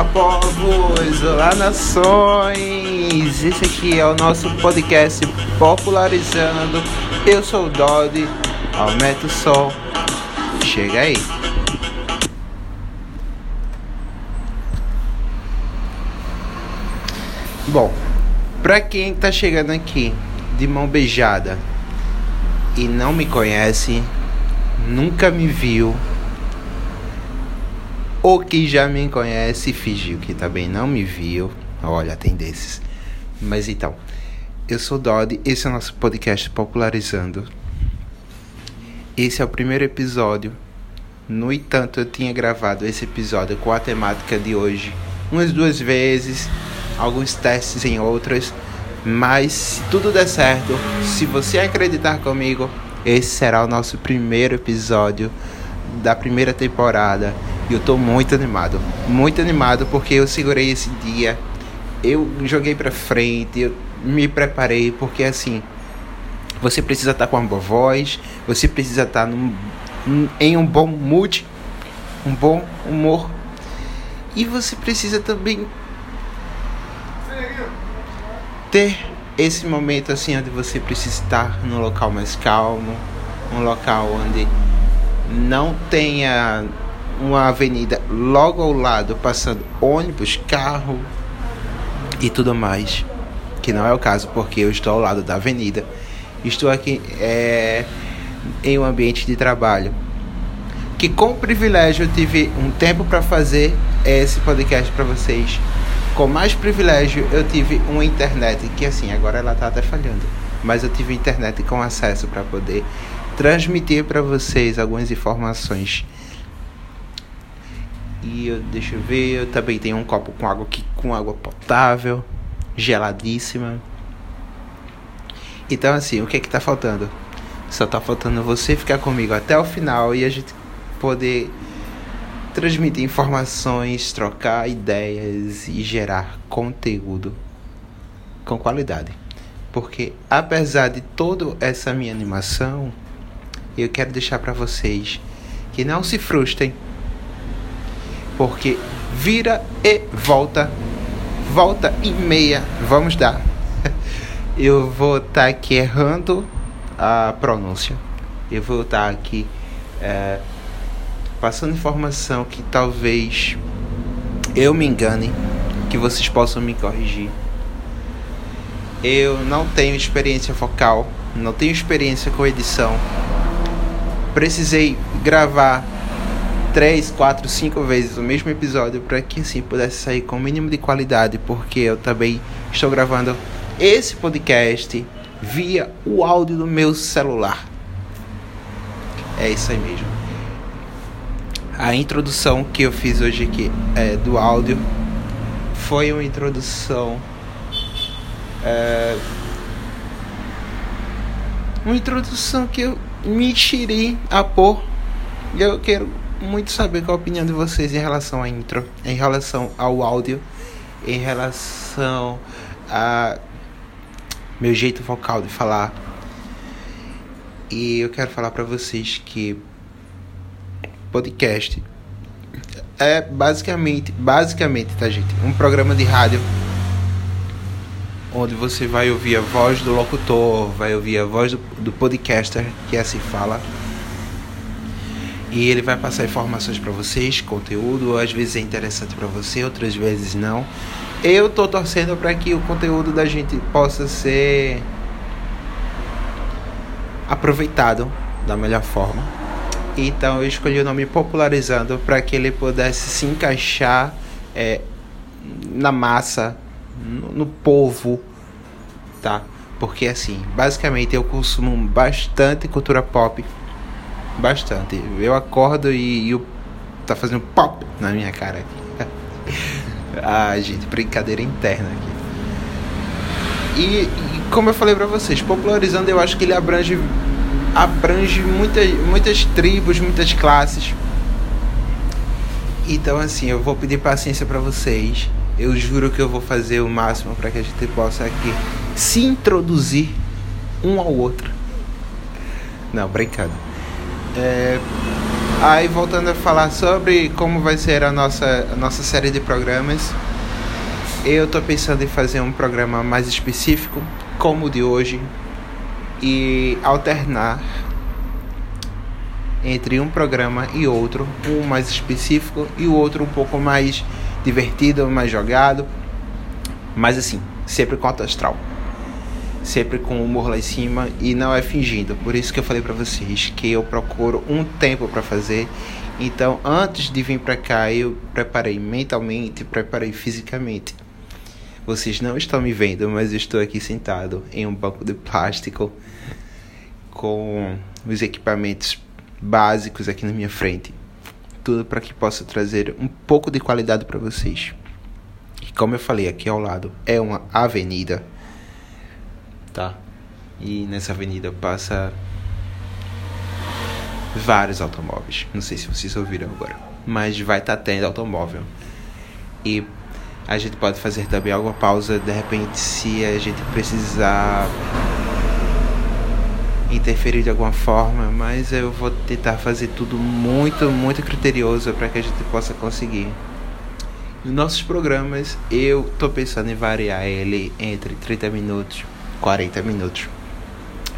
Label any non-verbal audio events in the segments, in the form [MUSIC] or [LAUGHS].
Olá povos, olá nações! Esse aqui é o nosso podcast popularizando. Eu sou o Dodi, aumenta o som, chega aí! Bom, pra quem tá chegando aqui de mão beijada e não me conhece, nunca me viu, ou que já me conhece fingiu que também não me viu. Olha, tem desses. Mas então, eu sou Dodi, esse é o nosso podcast Popularizando. Esse é o primeiro episódio. No entanto, eu tinha gravado esse episódio com a temática de hoje umas duas vezes, alguns testes em outras. Mas se tudo der certo, se você acreditar comigo, esse será o nosso primeiro episódio da primeira temporada. E eu tô muito animado, muito animado porque eu segurei esse dia, eu joguei pra frente, eu me preparei, porque assim, você precisa estar tá com uma boa voz, você precisa estar tá em um bom mood, um bom humor, e você precisa também ter esse momento assim onde você precisa estar num local mais calmo, um local onde não tenha uma avenida logo ao lado passando ônibus, carro e tudo mais. Que não é o caso porque eu estou ao lado da avenida. Estou aqui é, em um ambiente de trabalho. Que com privilégio eu tive um tempo para fazer esse podcast para vocês. Com mais privilégio eu tive uma internet que assim agora ela está até falhando, mas eu tive internet com acesso para poder transmitir para vocês algumas informações. Eu, deixa eu ver, eu também tenho um copo com água aqui, com água potável, geladíssima. Então assim, o que é que tá faltando? Só tá faltando você ficar comigo até o final e a gente poder transmitir informações, trocar ideias e gerar conteúdo com qualidade. Porque apesar de toda essa minha animação, eu quero deixar para vocês que não se frustrem, porque vira e volta, volta e meia, vamos dar. [LAUGHS] Eu vou estar tá aqui errando a pronúncia, eu vou estar tá aqui é, passando informação que talvez eu me engane, que vocês possam me corrigir. Eu não tenho experiência focal, não tenho experiência com edição, precisei gravar três, quatro, cinco vezes o mesmo episódio para que assim pudesse sair com o mínimo de qualidade, porque eu também estou gravando esse podcast via o áudio do meu celular. É isso aí mesmo. A introdução que eu fiz hoje aqui é, do áudio foi uma introdução. É, uma introdução que eu me tirei a pôr. Eu quero muito saber qual a opinião de vocês em relação à intro, em relação ao áudio, em relação a meu jeito vocal de falar. E eu quero falar para vocês que podcast é basicamente, basicamente, tá gente, um programa de rádio onde você vai ouvir a voz do locutor, vai ouvir a voz do, do podcaster, que assim fala. E ele vai passar informações para vocês, conteúdo, às vezes é interessante para você, outras vezes não. Eu tô torcendo para que o conteúdo da gente possa ser aproveitado da melhor forma. Então eu escolhi o nome popularizando para que ele pudesse se encaixar é, na massa no, no povo, tá? Porque assim, basicamente eu consumo bastante cultura pop, bastante. Eu acordo e, e tá fazendo pop na minha cara aqui. [LAUGHS] ah, gente, brincadeira interna aqui. E, e, como eu falei para vocês, popularizando eu acho que ele abrange abrange muitas muitas tribos, muitas classes. Então assim, eu vou pedir paciência para vocês eu juro que eu vou fazer o máximo para que a gente possa aqui se introduzir um ao outro. Não, brincando. É... Aí voltando a falar sobre como vai ser a nossa, a nossa série de programas. Eu tô pensando em fazer um programa mais específico, como o de hoje, e alternar entre um programa e outro, um mais específico e o outro um pouco mais divertido, mais jogado, mas assim, sempre com astral. Sempre com humor lá em cima e não é fingindo. Por isso que eu falei para vocês que eu procuro um tempo para fazer. Então, antes de vir para cá, eu preparei mentalmente, preparei fisicamente. Vocês não estão me vendo, mas eu estou aqui sentado em um banco de plástico com os equipamentos básicos aqui na minha frente. Tudo para que possa trazer um pouco de qualidade para vocês. E como eu falei, aqui ao lado é uma avenida, tá? E nessa avenida passa vários automóveis. Não sei se vocês ouviram agora, mas vai estar tá tendo automóvel. E a gente pode fazer também alguma pausa de repente se a gente precisar interferir de alguma forma, mas eu vou tentar fazer tudo muito, muito criterioso para que a gente possa conseguir. Nos nossos programas, eu tô pensando em variar ele entre 30 minutos 40 minutos.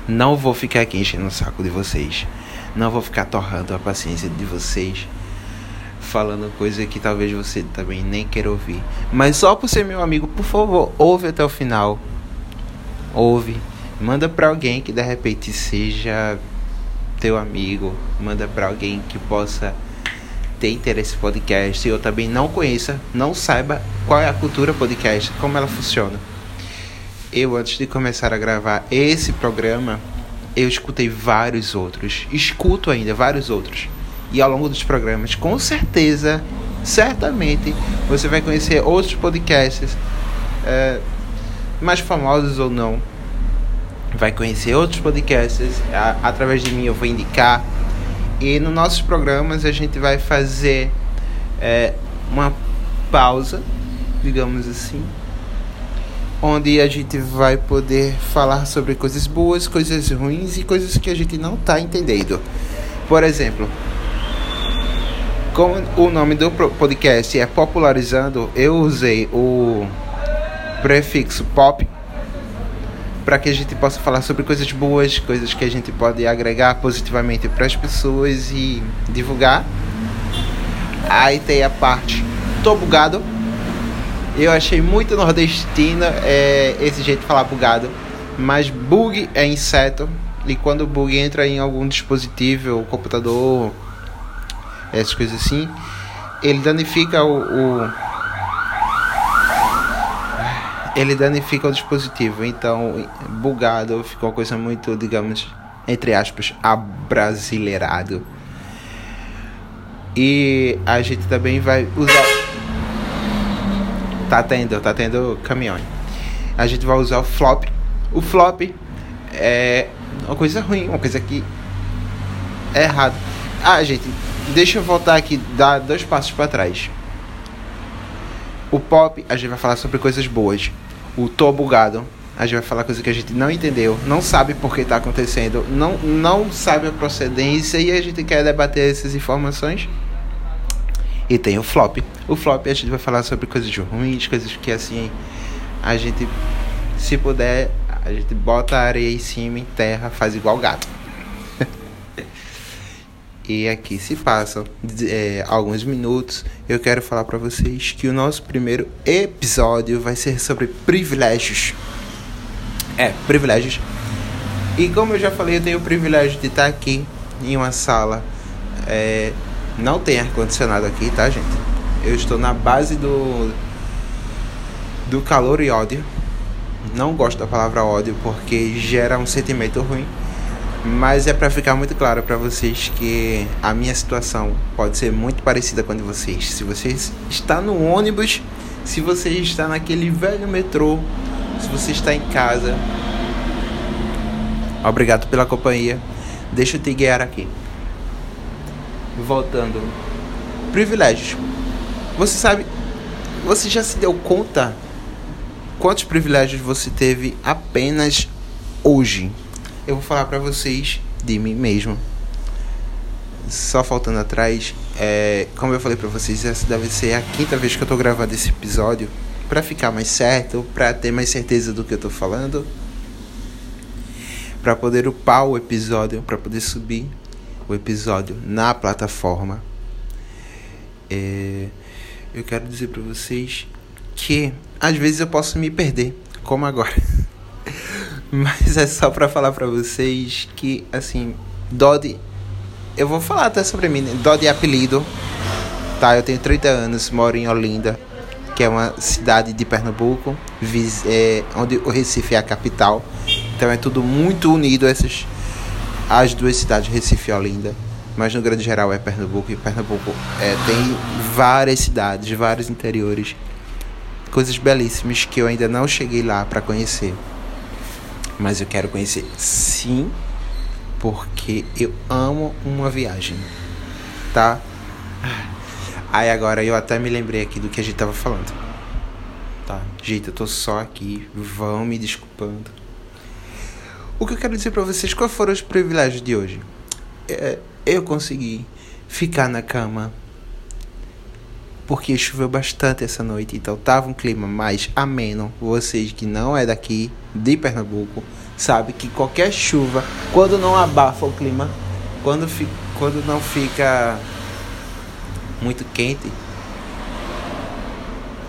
Não vou ficar aqui enchendo o saco de vocês. Não vou ficar torrando a paciência de vocês. Falando coisa que talvez você também nem queira ouvir. Mas só por ser meu amigo, por favor, ouve até o final. Ouve Manda para alguém que de repente seja teu amigo, manda para alguém que possa ter interesse em podcast e eu também não conheça, não saiba qual é a cultura podcast, como ela funciona. Eu antes de começar a gravar esse programa, eu escutei vários outros, escuto ainda vários outros. E ao longo dos programas, com certeza, certamente, você vai conhecer outros podcasts, é, mais famosos ou não, vai conhecer outros podcasts. A, através de mim eu vou indicar. E nos nossos programas a gente vai fazer é, uma pausa, digamos assim, onde a gente vai poder falar sobre coisas boas, coisas ruins e coisas que a gente não está entendendo. Por exemplo, como o nome do podcast é Popularizando, eu usei o prefixo pop para que a gente possa falar sobre coisas boas, coisas que a gente pode agregar positivamente para as pessoas e divulgar. Aí tem a parte tô bugado. Eu achei muito nordestina é, esse jeito de falar bugado, mas bug é inseto e quando o bug entra em algum dispositivo, computador, essas coisas assim, ele danifica o, o ele danifica o dispositivo. Então, bugado ficou uma coisa muito, digamos, entre aspas, abrasileirado. E a gente também vai usar. Tá tendo, tá tendo caminhão. A gente vai usar o flop. O flop é uma coisa ruim, uma coisa que é errado. Ah, gente, deixa eu voltar aqui, dar dois passos para trás. O pop, a gente vai falar sobre coisas boas. O tô bugado, a gente vai falar coisa que a gente não entendeu, não sabe por que está acontecendo, não, não sabe a procedência e a gente quer debater essas informações. E tem o flop. O flop a gente vai falar sobre coisas ruins, coisas que assim a gente, se puder, a gente bota areia em cima, em terra, faz igual gato. [LAUGHS] E aqui se passam é, alguns minutos. Eu quero falar para vocês que o nosso primeiro episódio vai ser sobre privilégios. É, privilégios. E como eu já falei, eu tenho o privilégio de estar aqui em uma sala. É, não tem ar-condicionado aqui, tá, gente? Eu estou na base do, do calor e ódio. Não gosto da palavra ódio porque gera um sentimento ruim. Mas é para ficar muito claro para vocês que a minha situação pode ser muito parecida com a de vocês. Se você está no ônibus, se você está naquele velho metrô, se você está em casa, obrigado pela companhia. Deixa eu te guiar aqui. Voltando. Privilégios. Você sabe, você já se deu conta quantos privilégios você teve apenas hoje? eu vou falar para vocês de mim mesmo. só faltando atrás, é, como eu falei para vocês, essa deve ser a quinta vez que eu tô gravando esse episódio para ficar mais certo, para ter mais certeza do que eu tô falando, para poder upar o episódio, para poder subir episódio na plataforma. É, eu quero dizer para vocês que às vezes eu posso me perder, como agora. [LAUGHS] Mas é só para falar para vocês que assim, Dodge eu vou falar até sobre mim, né? Dodge é apelido. Tá, eu tenho 30 anos, moro em Olinda, que é uma cidade de Pernambuco, é, onde o Recife é a capital. Então é tudo muito unido essas as duas cidades, Recife e Olinda. Mas no grande geral é Pernambuco e Pernambuco é, tem várias cidades, vários interiores, coisas belíssimas que eu ainda não cheguei lá para conhecer. Mas eu quero conhecer sim porque eu amo uma viagem, tá? Aí agora eu até me lembrei aqui do que a gente tava falando. Tá, gente, eu tô só aqui, vão me desculpando. O que eu quero dizer para vocês, quais foram os privilégios de hoje? É, eu consegui ficar na cama porque choveu bastante essa noite, então tava um clima mais ameno. Vocês que não é daqui de Pernambuco, sabe que qualquer chuva, quando não abafa o clima, quando, fi, quando não fica muito quente,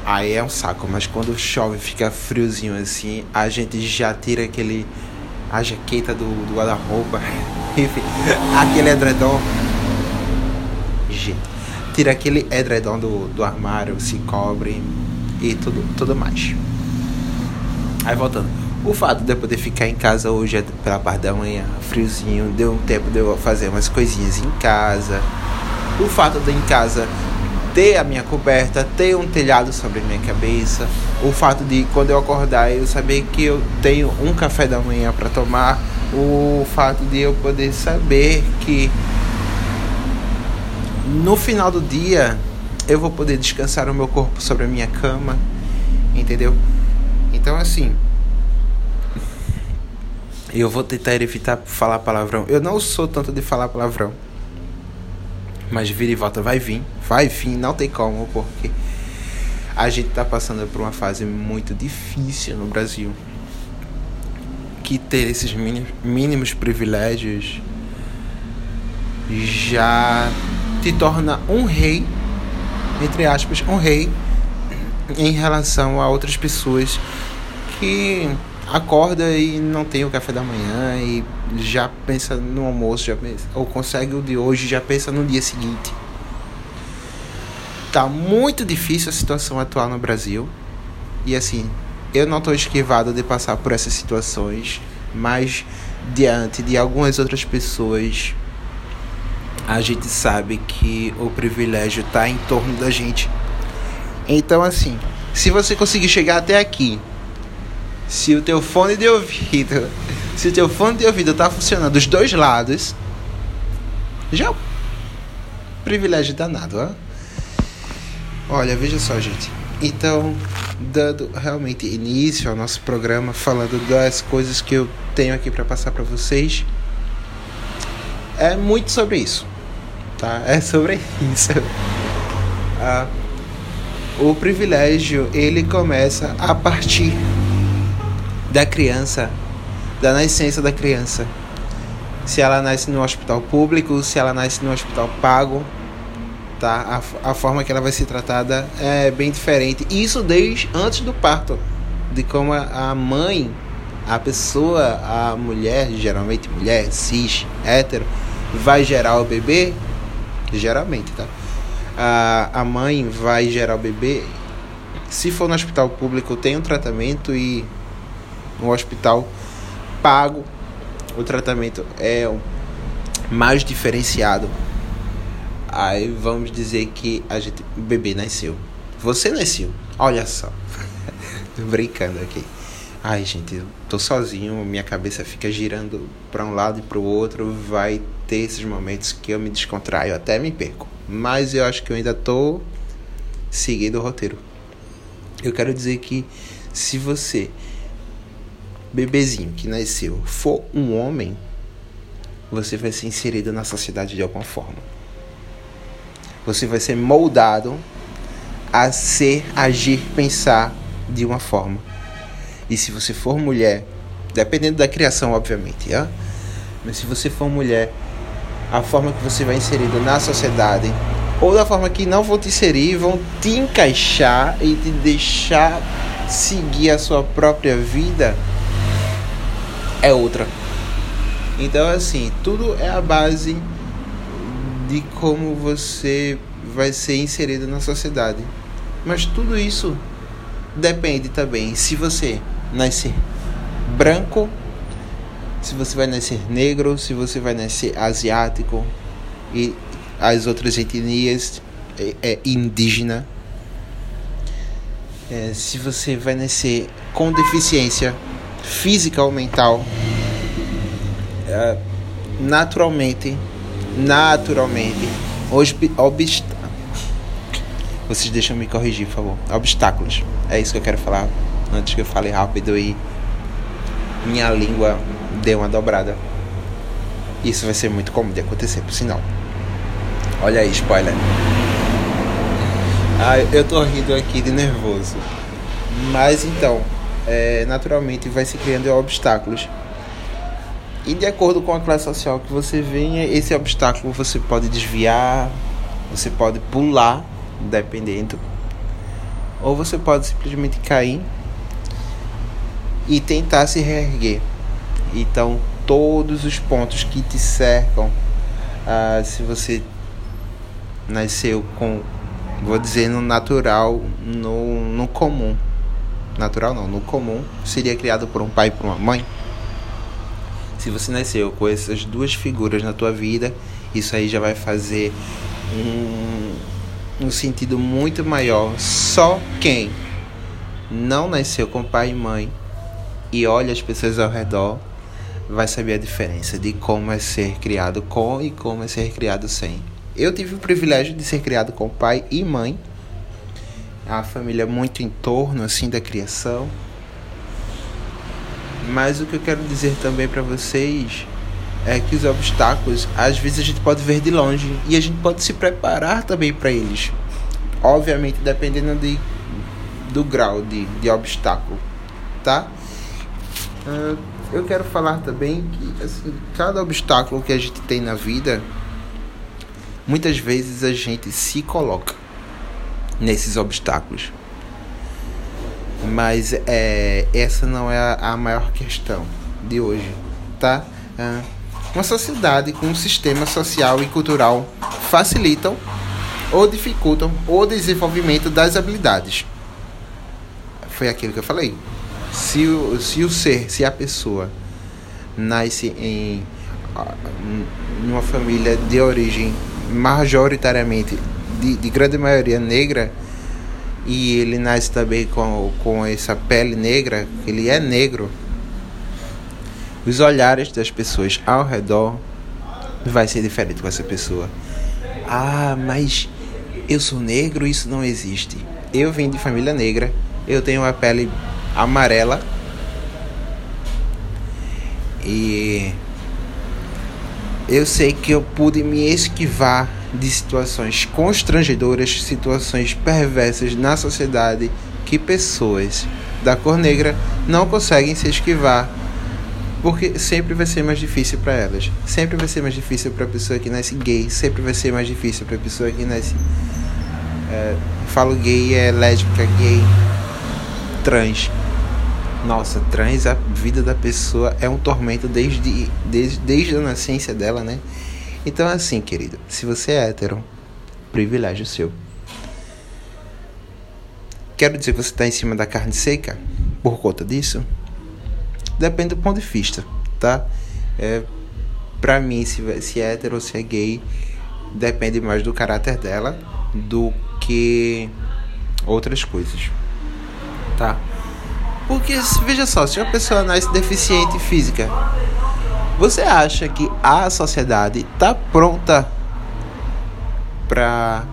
aí é um saco. Mas quando chove, fica friozinho assim, a gente já tira aquele a jaqueta do, do guarda-roupa, [LAUGHS] enfim, aquele edredom. Gente, tira aquele edredom do, do armário, se cobre e tudo, tudo mais. Aí voltando. O fato de eu poder ficar em casa hoje é pela parte da manhã, friozinho, deu um tempo de eu fazer umas coisinhas em casa. O fato de em casa ter a minha coberta, ter um telhado sobre a minha cabeça. O fato de quando eu acordar eu saber que eu tenho um café da manhã para tomar. O fato de eu poder saber que no final do dia eu vou poder descansar o meu corpo sobre a minha cama, entendeu? Então assim, eu vou tentar evitar falar palavrão. Eu não sou tanto de falar palavrão. Mas vira e volta vai vir. Vai vir, não tem como, porque a gente tá passando por uma fase muito difícil no Brasil. Que ter esses mínimos privilégios já te torna um rei, entre aspas, um rei em relação a outras pessoas que acorda e não tem o café da manhã e já pensa no almoço, já pensa, ou consegue o de hoje já pensa no dia seguinte. Tá muito difícil a situação atual no Brasil. E assim, eu não estou esquivado de passar por essas situações, mas diante de algumas outras pessoas, a gente sabe que o privilégio está em torno da gente. Então assim, se você conseguir chegar até aqui se o teu fone de ouvido, se o teu fone de ouvido tá funcionando dos dois lados, já é um privilégio danado, ó. Olha, veja só, gente. Então, dando realmente início ao nosso programa, falando das coisas que eu tenho aqui para passar para vocês, é muito sobre isso, tá? É sobre [LAUGHS] isso. Ah, o privilégio ele começa a partir da criança, da nascença da criança. Se ela nasce no hospital público, se ela nasce no hospital pago, tá? A, a forma que ela vai ser tratada é bem diferente. Isso desde antes do parto, de como a, mãe, a pessoa, a mulher, geralmente mulher, cis, hétero, vai gerar o bebê, geralmente, tá? A, a mãe vai gerar o bebê. Se for no hospital público, tem um tratamento e no hospital pago, o tratamento é mais diferenciado. Aí vamos dizer que a gente, o bebê nasceu. Você nasceu. Olha só. [LAUGHS] Brincando aqui. Ai, gente, eu tô sozinho, minha cabeça fica girando para um lado e para o outro. Vai ter esses momentos que eu me descontraio, até me perco. Mas eu acho que eu ainda tô seguindo o roteiro. Eu quero dizer que se você bebezinho que nasceu for um homem, você vai ser inserido na sociedade de alguma forma. Você vai ser moldado a ser, agir, pensar de uma forma. E se você for mulher, dependendo da criação, obviamente, mas se você for mulher, a forma que você vai inserida na sociedade, ou da forma que não vão te inserir, vão te encaixar e te deixar seguir a sua própria vida, é outra. Então, assim, tudo é a base de como você vai ser inserido na sociedade. Mas tudo isso depende também se você nascer branco, se você vai nascer negro, se você vai nascer asiático e as outras etnias é, é indígena. É, se você vai nascer com deficiência física ou mental, é, naturalmente, naturalmente, obst vocês deixam me corrigir, por favor. Obstáculos. É isso que eu quero falar. Antes que eu fale rápido e minha língua dê uma dobrada. Isso vai ser muito comum de acontecer, por sinal. Olha aí, spoiler. Ah, eu tô rindo aqui de nervoso. Mas então, é, naturalmente vai se criando obstáculos. E de acordo com a classe social que você venha, esse obstáculo você pode desviar, você pode pular dependendo. Ou você pode simplesmente cair e tentar se reerguer. Então, todos os pontos que te cercam, ah, se você nasceu com, vou dizer, no natural, no, no comum. Natural não, no comum, seria criado por um pai e por uma mãe. Se você nasceu com essas duas figuras na tua vida, isso aí já vai fazer um, um sentido muito maior. Só quem não nasceu com pai e mãe e olha as pessoas ao redor vai saber a diferença de como é ser criado com e como é ser criado sem. Eu tive o privilégio de ser criado com pai e mãe, a família muito em torno assim da criação. Mas o que eu quero dizer também para vocês é que os obstáculos, às vezes a gente pode ver de longe e a gente pode se preparar também para eles. Obviamente, dependendo de, do grau de, de obstáculo, tá? Uh, eu quero falar também que assim, cada obstáculo que a gente tem na vida, muitas vezes a gente se coloca nesses obstáculos. Mas é, essa não é a, a maior questão de hoje, tá? Uh, uma sociedade com um sistema social e cultural facilitam ou dificultam o desenvolvimento das habilidades. Foi aquilo que eu falei. Se o, se o ser, se a pessoa nasce em uma família de origem majoritariamente de, de grande maioria negra e ele nasce também com, com essa pele negra, ele é negro, os olhares das pessoas ao redor vai ser diferente com essa pessoa. Ah, mas eu sou negro, isso não existe. Eu vim de família negra, eu tenho a pele amarela e eu sei que eu pude me esquivar de situações constrangedoras, situações perversas na sociedade que pessoas da cor negra não conseguem se esquivar porque sempre vai ser mais difícil para elas. Sempre vai ser mais difícil para a pessoa que nasce gay. Sempre vai ser mais difícil para a pessoa que nasce. É, falo gay, é lésbica, gay, trans. Nossa, trans, a vida da pessoa é um tormento desde, desde, desde a nascença dela, né? Então, assim, querido, se você é hétero, privilégio seu. Quero dizer que você está em cima da carne seca por conta disso? Depende do ponto de vista, tá? É, pra mim, se, se é hétero ou se é gay, depende mais do caráter dela do que outras coisas, tá? Porque, veja só, se uma pessoa nasce deficiente física, você acha que a sociedade tá pronta para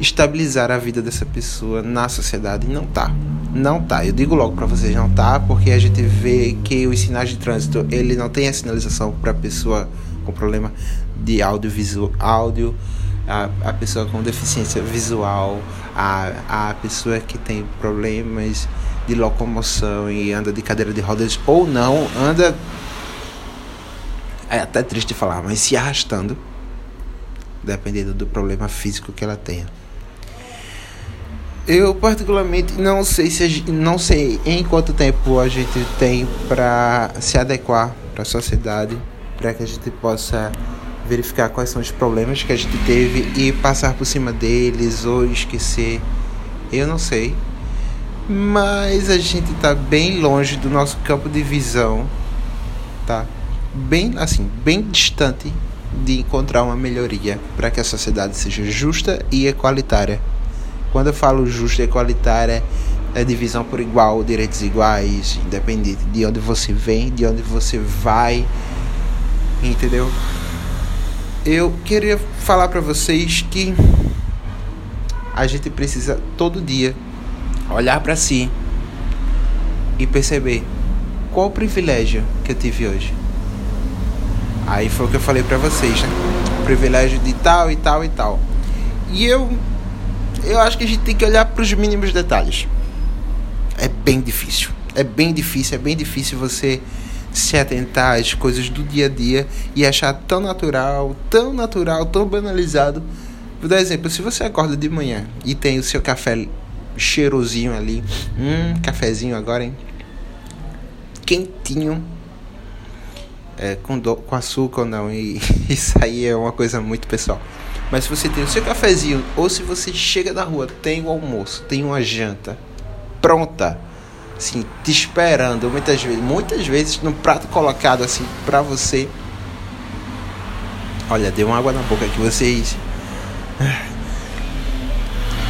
estabilizar a vida dessa pessoa na sociedade? Não tá. Não tá. Eu digo logo para vocês, não tá, porque a gente vê que os sinais de trânsito, ele não tem a sinalização para pessoa com problema de audiovisual, áudio a, a pessoa com deficiência visual, a, a pessoa que tem problemas de locomoção e anda de cadeira de rodas ou não, anda. É até triste falar, mas se arrastando, dependendo do problema físico que ela tenha. Eu particularmente não sei se não sei em quanto tempo a gente tem para se adequar para a sociedade, para que a gente possa verificar quais são os problemas que a gente teve e passar por cima deles ou esquecer. Eu não sei. Mas a gente está bem longe do nosso campo de visão, tá? Bem assim, bem distante de encontrar uma melhoria para que a sociedade seja justa e equalitária. Quando eu falo justa e equalitária, é divisão por igual, direitos iguais, independente de onde você vem, de onde você vai, entendeu? Eu queria falar para vocês que a gente precisa todo dia olhar para si e perceber qual o privilégio que eu tive hoje. Aí foi o que eu falei para vocês, né? O privilégio de tal e tal e tal. E eu eu acho que a gente tem que olhar para os mínimos detalhes. É bem difícil. É bem difícil, é bem difícil você se atentar às coisas do dia a dia e achar tão natural, tão natural, tão banalizado. Vou dar exemplo, se você acorda de manhã e tem o seu café cheirosinho ali, hum, cafezinho agora, hein? Quentinho, é, com, do, com açúcar ou não, e [LAUGHS] isso aí é uma coisa muito pessoal. Mas se você tem o seu cafezinho, ou se você chega da rua, tem o almoço, tem uma janta pronta, assim, te esperando muitas vezes, muitas vezes no prato colocado assim para você. Olha, deu uma água na boca que vocês. [SIGHS]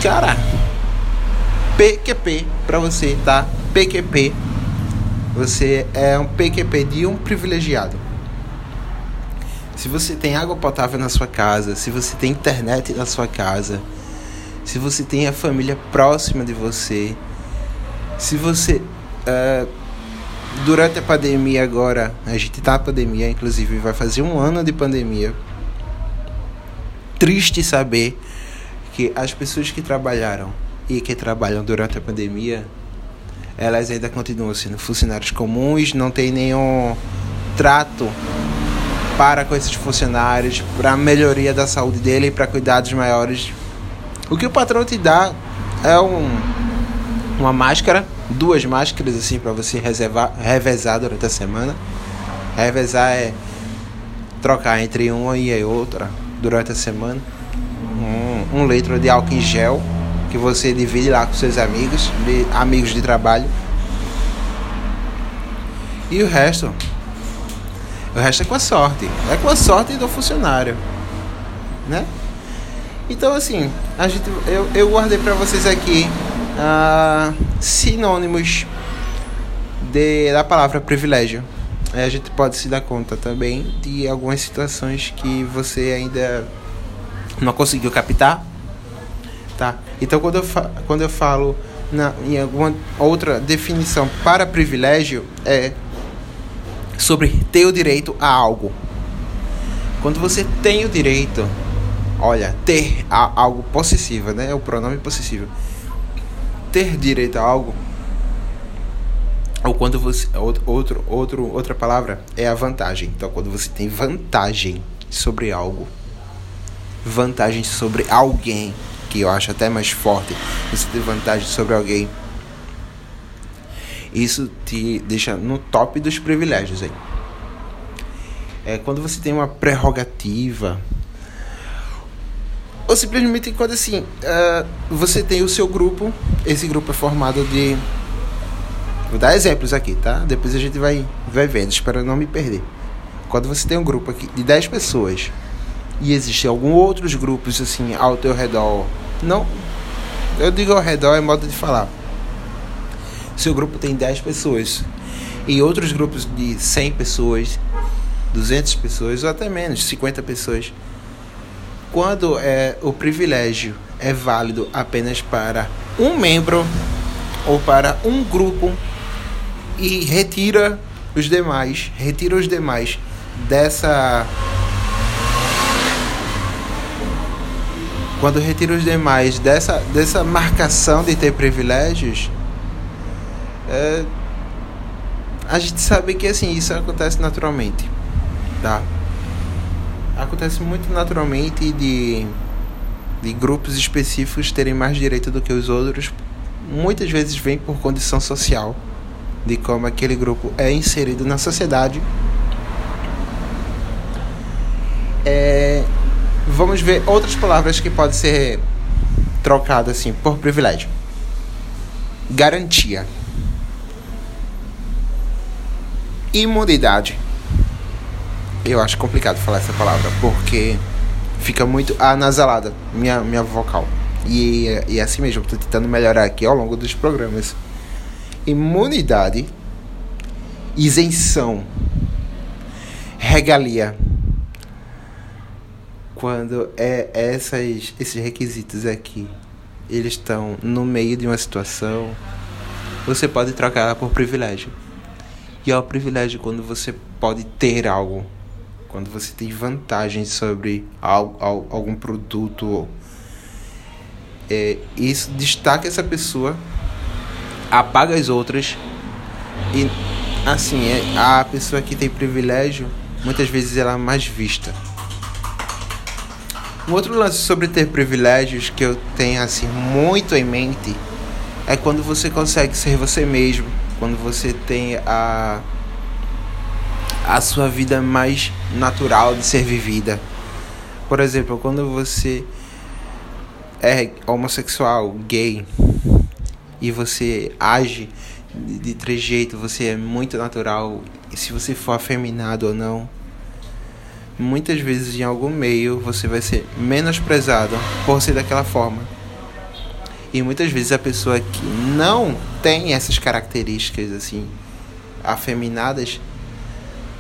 Cara, PQP para você, tá? PQP. Você é um PQP de um privilegiado. Se você tem água potável na sua casa, se você tem internet na sua casa, se você tem a família próxima de você, se você. Uh, durante a pandemia agora, a gente tá na pandemia, inclusive vai fazer um ano de pandemia. Triste saber que as pessoas que trabalharam e que trabalham durante a pandemia, elas ainda continuam sendo funcionários comuns, não tem nenhum trato para com esses funcionários, para melhoria da saúde dele e para cuidados maiores. O que o patrão te dá é um uma máscara, duas máscaras assim para você reservar, revezar durante a semana. Revezar é trocar entre uma e a outra durante a semana. Um, um litro de álcool em gel que você divide lá com seus amigos, de, amigos de trabalho. E o resto, o resto é com a sorte, é com a sorte do funcionário, né? Então assim, a gente, eu, eu guardei para vocês aqui uh, sinônimos de, da palavra privilégio. Aí a gente pode se dar conta também de algumas situações que você ainda não conseguiu captar, tá? Então quando eu, quando eu falo na, em alguma outra definição para privilégio é sobre ter o direito a algo. Quando você tem o direito, olha, ter a, algo possessivo, né? É o pronome possessivo ter direito a algo ou quando você outro outro outra palavra é a vantagem. Então quando você tem vantagem sobre algo, vantagem sobre alguém, que eu acho até mais forte, você ter vantagem sobre alguém. Isso te deixa no top dos privilégios aí. É quando você tem uma prerrogativa, ou simplesmente quando assim, uh, você tem o seu grupo, esse grupo é formado de. Vou dar exemplos aqui, tá? Depois a gente vai, vai vendo, espero não me perder. Quando você tem um grupo aqui de 10 pessoas e existem alguns outros grupos assim ao teu redor, não. Eu digo ao redor é modo de falar. Seu grupo tem 10 pessoas. E outros grupos de 100 pessoas, 200 pessoas ou até menos, 50 pessoas. Quando é, o privilégio é válido apenas para um membro ou para um grupo e retira os demais, retira os demais dessa quando retira os demais dessa, dessa marcação de ter privilégios, é, a gente sabe que assim isso acontece naturalmente, tá? Acontece muito naturalmente de, de grupos específicos terem mais direito do que os outros. Muitas vezes vem por condição social, de como aquele grupo é inserido na sociedade. É, vamos ver outras palavras que podem ser trocadas assim por privilégio. Garantia. Imunidade. Eu acho complicado falar essa palavra porque fica muito anasalada minha, minha vocal. E, e é assim mesmo, estou tentando melhorar aqui ao longo dos programas. Imunidade, isenção, regalia quando é essas, esses requisitos aqui eles estão no meio de uma situação, você pode trocar por privilégio. E é o privilégio quando você pode ter algo, quando você tem vantagens sobre algo, algum produto. É, isso destaca essa pessoa, apaga as outras. E assim é, a pessoa que tem privilégio muitas vezes ela é mais vista. Um outro lance sobre ter privilégios que eu tenho assim muito em mente é quando você consegue ser você mesmo, quando você tem a a sua vida mais natural de ser vivida. Por exemplo, quando você é homossexual, gay, e você age de, de trejeito, você é muito natural, e se você for afeminado ou não, muitas vezes em algum meio você vai ser menosprezado por ser daquela forma. E muitas vezes a pessoa que não tem essas características assim afeminadas,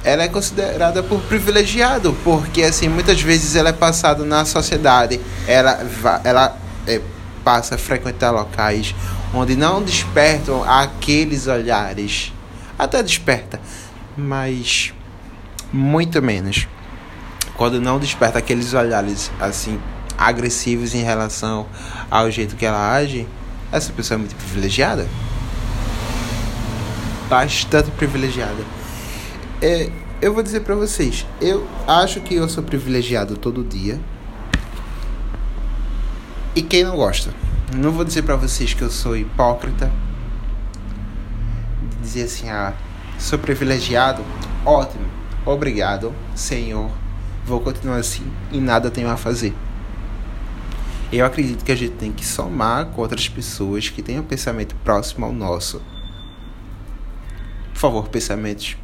ela é considerada por privilegiado, porque assim muitas vezes ela é passada na sociedade, ela ela é, passa a frequentar locais onde não despertam aqueles olhares, até desperta, mas muito menos. Quando não desperta aqueles olhares assim agressivos em relação ao jeito que ela age, essa pessoa é muito privilegiada. Bastante privilegiada. É, eu vou dizer para vocês, eu acho que eu sou privilegiado todo dia. E quem não gosta? Não vou dizer para vocês que eu sou hipócrita. Dizer assim, ah, sou privilegiado. Ótimo. Obrigado, Senhor vou continuar assim e nada tenho a fazer. Eu acredito que a gente tem que somar com outras pessoas que tenham um pensamento próximo ao nosso. Por favor, pensamentos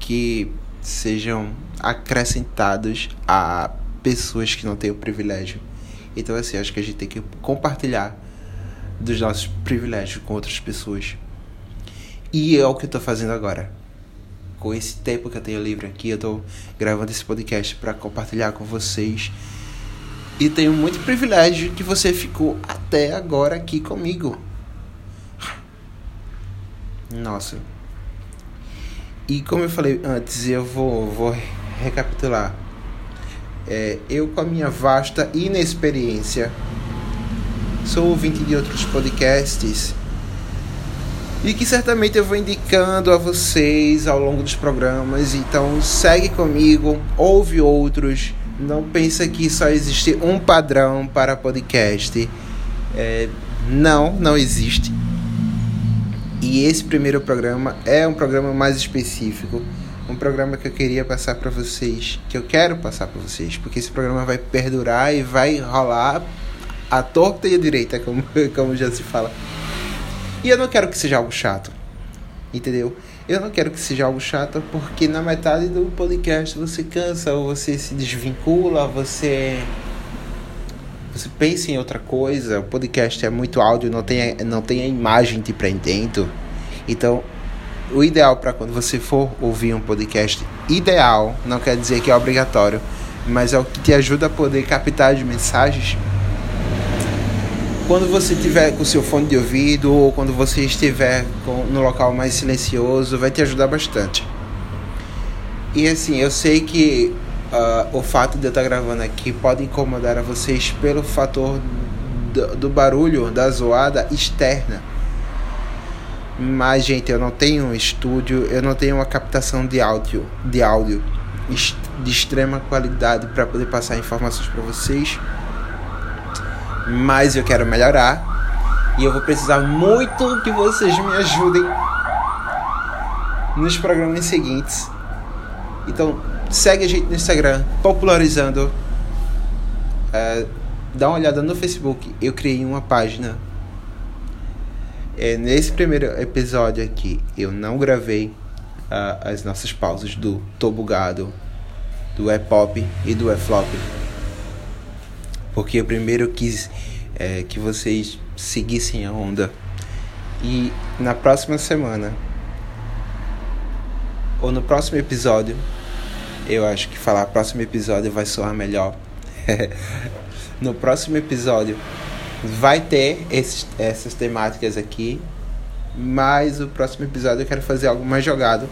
que sejam acrescentados a pessoas que não têm o privilégio. Então, assim, acho que a gente tem que compartilhar dos nossos privilégios com outras pessoas. E é o que eu estou fazendo agora com esse tempo que eu tenho livre aqui, eu estou gravando esse podcast para compartilhar com vocês. E tenho muito privilégio que você ficou até agora aqui comigo. Nossa. E como eu falei antes, eu vou, vou recapitular. É, eu, com a minha vasta inexperiência, sou ouvinte de outros podcasts e que certamente eu vou indicando a vocês ao longo dos programas. Então segue comigo, ouve outros. Não pensa que só existe um padrão para podcast. É, não, não existe. E esse primeiro programa é um programa mais específico, um programa que eu queria passar para vocês, que eu quero passar para vocês, porque esse programa vai perdurar e vai rolar a torta e a direita, como, [LAUGHS] como já se fala. E eu não quero que seja algo chato. Entendeu? Eu não quero que seja algo chato porque na metade do podcast você cansa, ou você se desvincula, você você pensa em outra coisa. O podcast é muito áudio, não tem não tem a imagem te prendendo. Então, o ideal para quando você for ouvir um podcast ideal, não quer dizer que é obrigatório, mas é o que te ajuda a poder captar as mensagens quando você estiver com seu fone de ouvido ou quando você estiver com, no local mais silencioso, vai te ajudar bastante. E assim, eu sei que uh, o fato de eu estar gravando aqui pode incomodar a vocês pelo fator do, do barulho, da zoada externa. Mas, gente, eu não tenho um estúdio, eu não tenho uma captação de áudio, de áudio de extrema qualidade para poder passar informações para vocês. Mas eu quero melhorar e eu vou precisar muito que vocês me ajudem nos programas seguintes. Então, segue a gente no Instagram, popularizando. É, dá uma olhada no Facebook. Eu criei uma página. É, nesse primeiro episódio aqui, eu não gravei uh, as nossas pausas do Tô Bugado, do E-Pop e do E-Flop. Porque eu primeiro quis é, que vocês seguissem a onda. E na próxima semana, ou no próximo episódio, eu acho que falar próximo episódio vai soar melhor. [LAUGHS] no próximo episódio vai ter esses, essas temáticas aqui, mas o próximo episódio eu quero fazer algo mais jogado.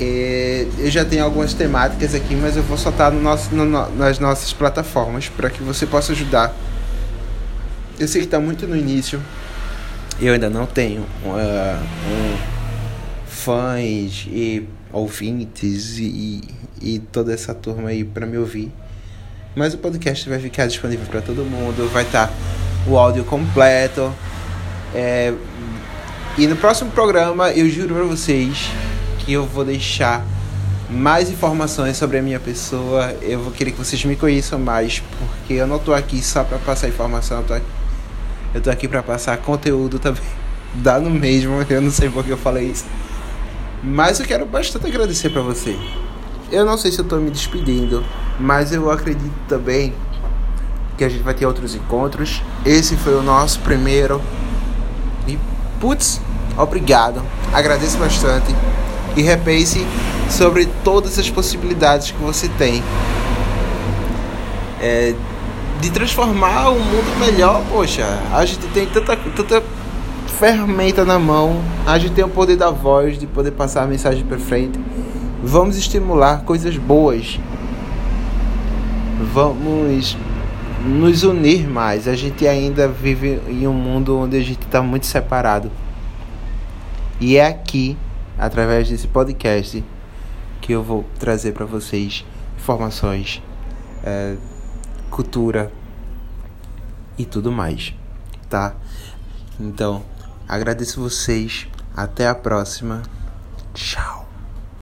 E eu já tenho algumas temáticas aqui, mas eu vou soltar no nosso, no, nas nossas plataformas para que você possa ajudar. Eu sei que está muito no início, eu ainda não tenho uh, um, fãs e ouvintes e, e toda essa turma aí para me ouvir. Mas o podcast vai ficar disponível para todo mundo, vai estar tá o áudio completo. É, e no próximo programa eu juro para vocês que eu vou deixar mais informações sobre a minha pessoa. Eu vou querer que vocês me conheçam mais, porque eu não tô aqui só para passar informação, eu tô aqui, aqui para passar conteúdo também. [LAUGHS] Dá no mesmo, eu não sei por que eu falei isso. Mas eu quero bastante agradecer para você. Eu não sei se eu tô me despedindo, mas eu acredito também que a gente vai ter outros encontros. Esse foi o nosso primeiro. E putz, obrigado. Agradeço bastante. E repense sobre todas as possibilidades que você tem. É, de transformar o mundo melhor, poxa, a gente tem tanta, tanta ferramenta na mão, a gente tem o poder da voz, de poder passar a mensagem para frente. Vamos estimular coisas boas. Vamos nos unir mais. A gente ainda vive em um mundo onde a gente está muito separado. E é aqui, através desse podcast, que eu vou trazer para vocês informações, é, cultura e tudo mais, tá? Então, Agradeço vocês. Até a próxima. Tchau.